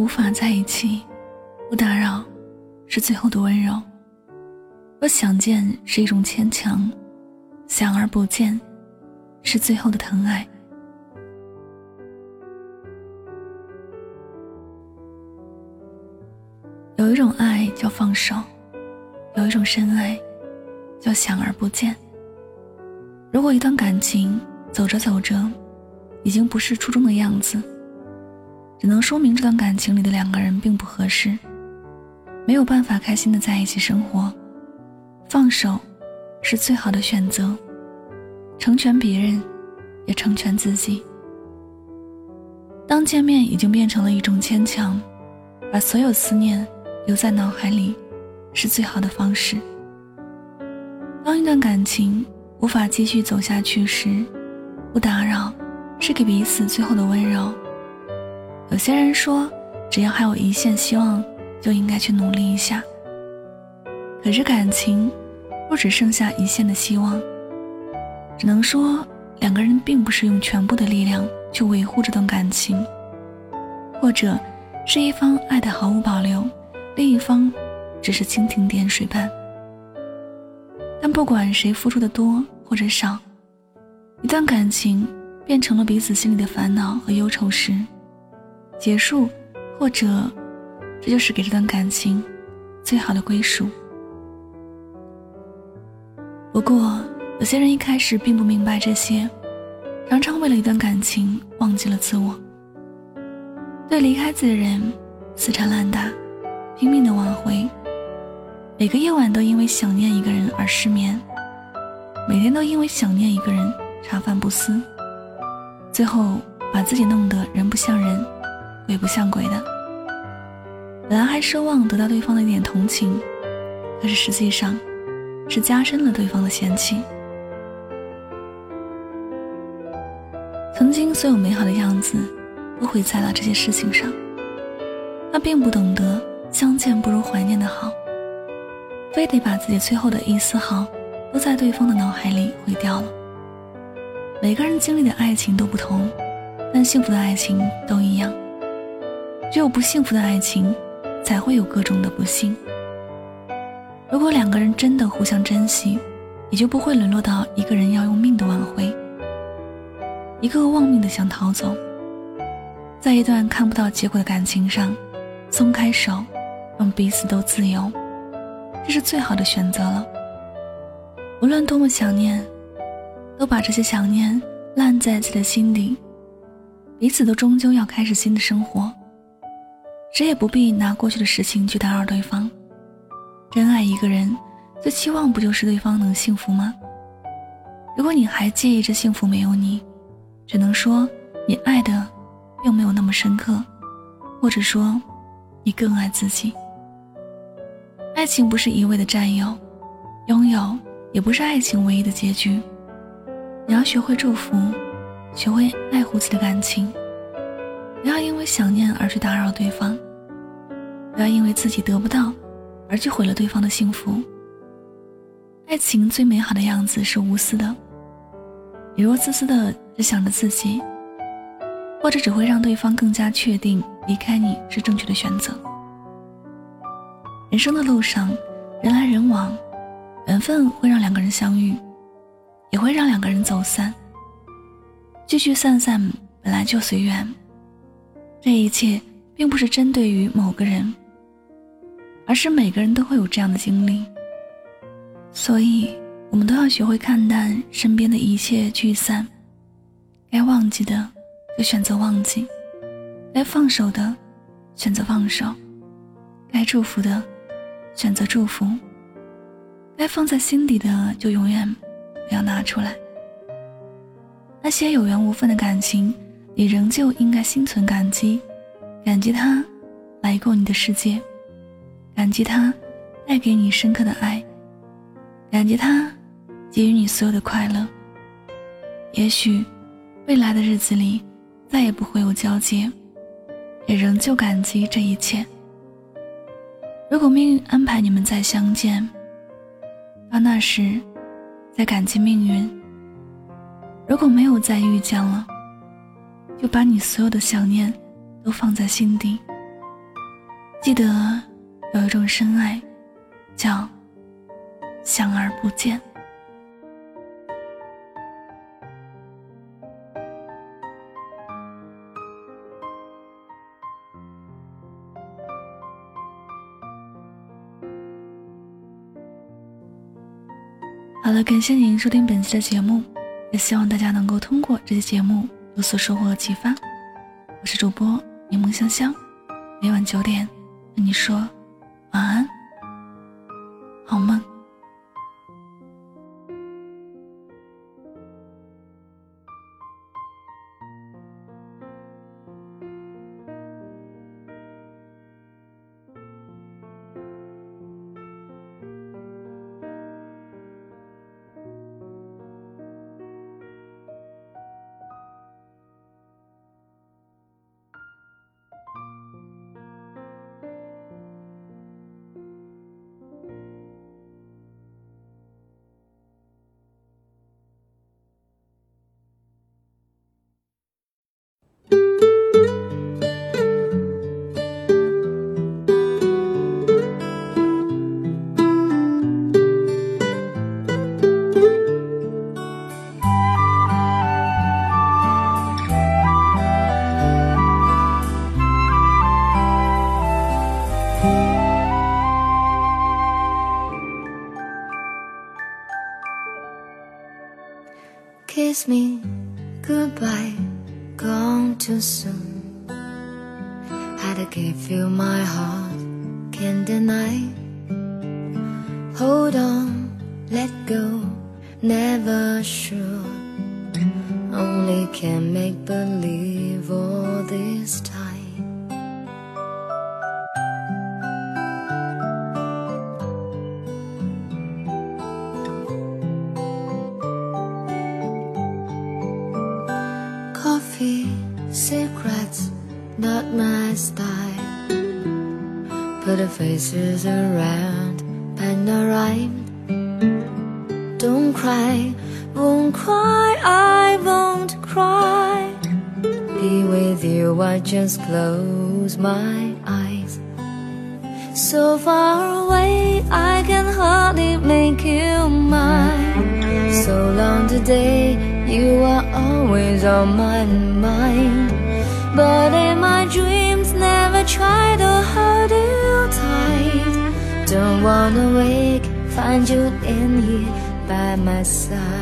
无法在一起，不打扰是最后的温柔。若想见是一种牵强，想而不见是最后的疼爱。有一种爱叫放手，有一种深爱叫想而不见。如果一段感情走着走着，已经不是初中的样子，只能说明这段感情里的两个人并不合适，没有办法开心的在一起生活。放手是最好的选择，成全别人，也成全自己。当见面已经变成了一种牵强，把所有思念留在脑海里，是最好的方式。当一段感情无法继续走下去时，不打扰是给彼此最后的温柔。有些人说，只要还有一线希望，就应该去努力一下。可是感情。若只剩下一线的希望，只能说两个人并不是用全部的力量去维护这段感情，或者是一方爱的毫无保留，另一方只是蜻蜓点水般。但不管谁付出的多或者少，一段感情变成了彼此心里的烦恼和忧愁时，结束，或者这就是给这段感情最好的归属。不过，有些人一开始并不明白这些，常常为了一段感情忘记了自我，对离开自己的人死缠烂打，拼命的挽回。每个夜晚都因为想念一个人而失眠，每天都因为想念一个人茶饭不思，最后把自己弄得人不像人，鬼不像鬼的。本来还奢望得到对方的一点同情，可是实际上。是加深了对方的嫌弃。曾经所有美好的样子，都毁在了这些事情上。他并不懂得相见不如怀念的好，非得把自己最后的一丝好，都在对方的脑海里毁掉了。每个人经历的爱情都不同，但幸福的爱情都一样。只有不幸福的爱情，才会有各种的不幸。如果两个人真的互相珍惜，也就不会沦落到一个人要用命的挽回，一个个忘命的想逃走。在一段看不到结果的感情上，松开手，让彼此都自由，这是最好的选择了。无论多么想念，都把这些想念烂在自己的心底，彼此都终究要开始新的生活，谁也不必拿过去的事情去打扰对方。真爱一个人，最期望不就是对方能幸福吗？如果你还介意这幸福没有你，只能说你爱的并没有那么深刻，或者说你更爱自己。爱情不是一味的占有，拥有也不是爱情唯一的结局。你要学会祝福，学会爱护自己的感情，不要因为想念而去打扰对方，不要因为自己得不到。而去毁了对方的幸福。爱情最美好的样子是无私的。你若自私的只想着自己，或者只会让对方更加确定离开你是正确的选择。人生的路上，人来人往，缘分会让两个人相遇，也会让两个人走散。聚聚散散本来就随缘，这一切并不是针对于某个人。而是每个人都会有这样的经历，所以我们都要学会看淡身边的一切聚散。该忘记的就选择忘记，该放手的选择放手，该祝福的选择祝福，该放在心底的就永远不要拿出来。那些有缘无分的感情，你仍旧应该心存感激，感激他来过你的世界。感激他带给你深刻的爱，感激他给予你所有的快乐。也许未来的日子里再也不会有交接，也仍旧感激这一切。如果命运安排你们再相见，到那时再感激命运；如果没有再遇见了，就把你所有的想念都放在心底，记得有一种深爱，叫想而不见。好了，感谢您收听本期的节目，也希望大家能够通过这期节目有所收获和启发。我是主播柠檬香香，每晚九点跟你说 Kiss me goodbye, gone too soon. Had to give you my heart, can't deny. Hold on, let go, never sure. Only can make believe all faces around, pen a rhyme. Don't cry, won't cry, I won't cry. Be with you, I just close my eyes. So far away, I can hardly make you mine. So long today you are always on my mind But in my dreams Don't wanna wake, find you in here by my side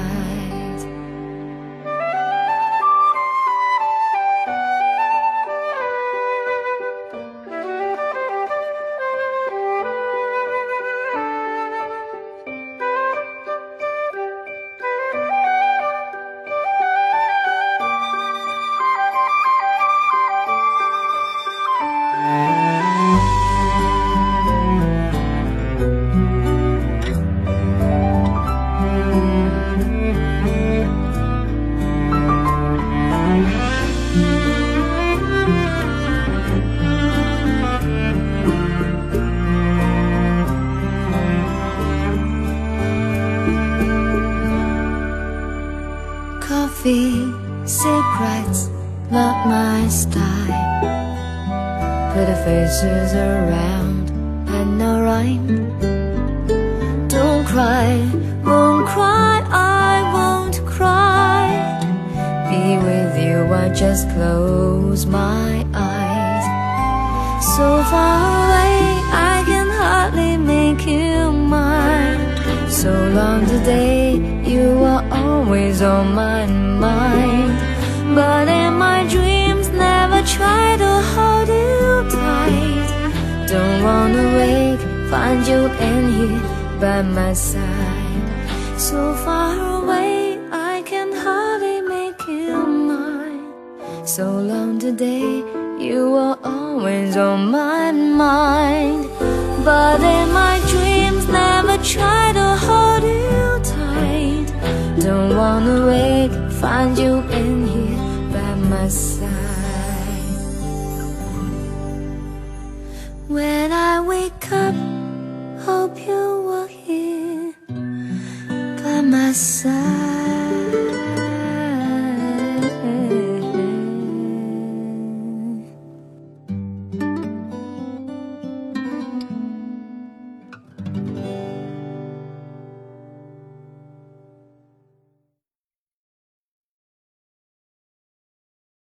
secrets, not my style. Put faces around and no rhyme. Don't cry, won't cry, I won't cry. Be with you, I just close my eyes. So far away, I can hardly make you mine. So long today, you are always on my mind. But in my dreams, never try to hold you tight. Don't wanna wake, find you in here by my side. So far away, I can hardly make you mine. So long today, you are always on my mind. But in my find you in here by my side. When I wake up, hope you were here by my side.